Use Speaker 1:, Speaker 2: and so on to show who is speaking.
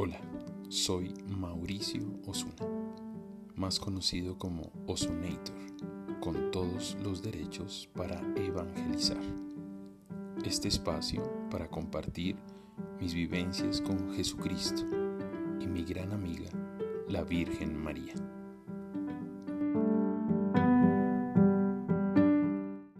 Speaker 1: Hola, Soy Mauricio Osuna, más conocido como Osunator, con todos los derechos para evangelizar. Este espacio para compartir mis vivencias con Jesucristo y mi gran amiga, la Virgen María.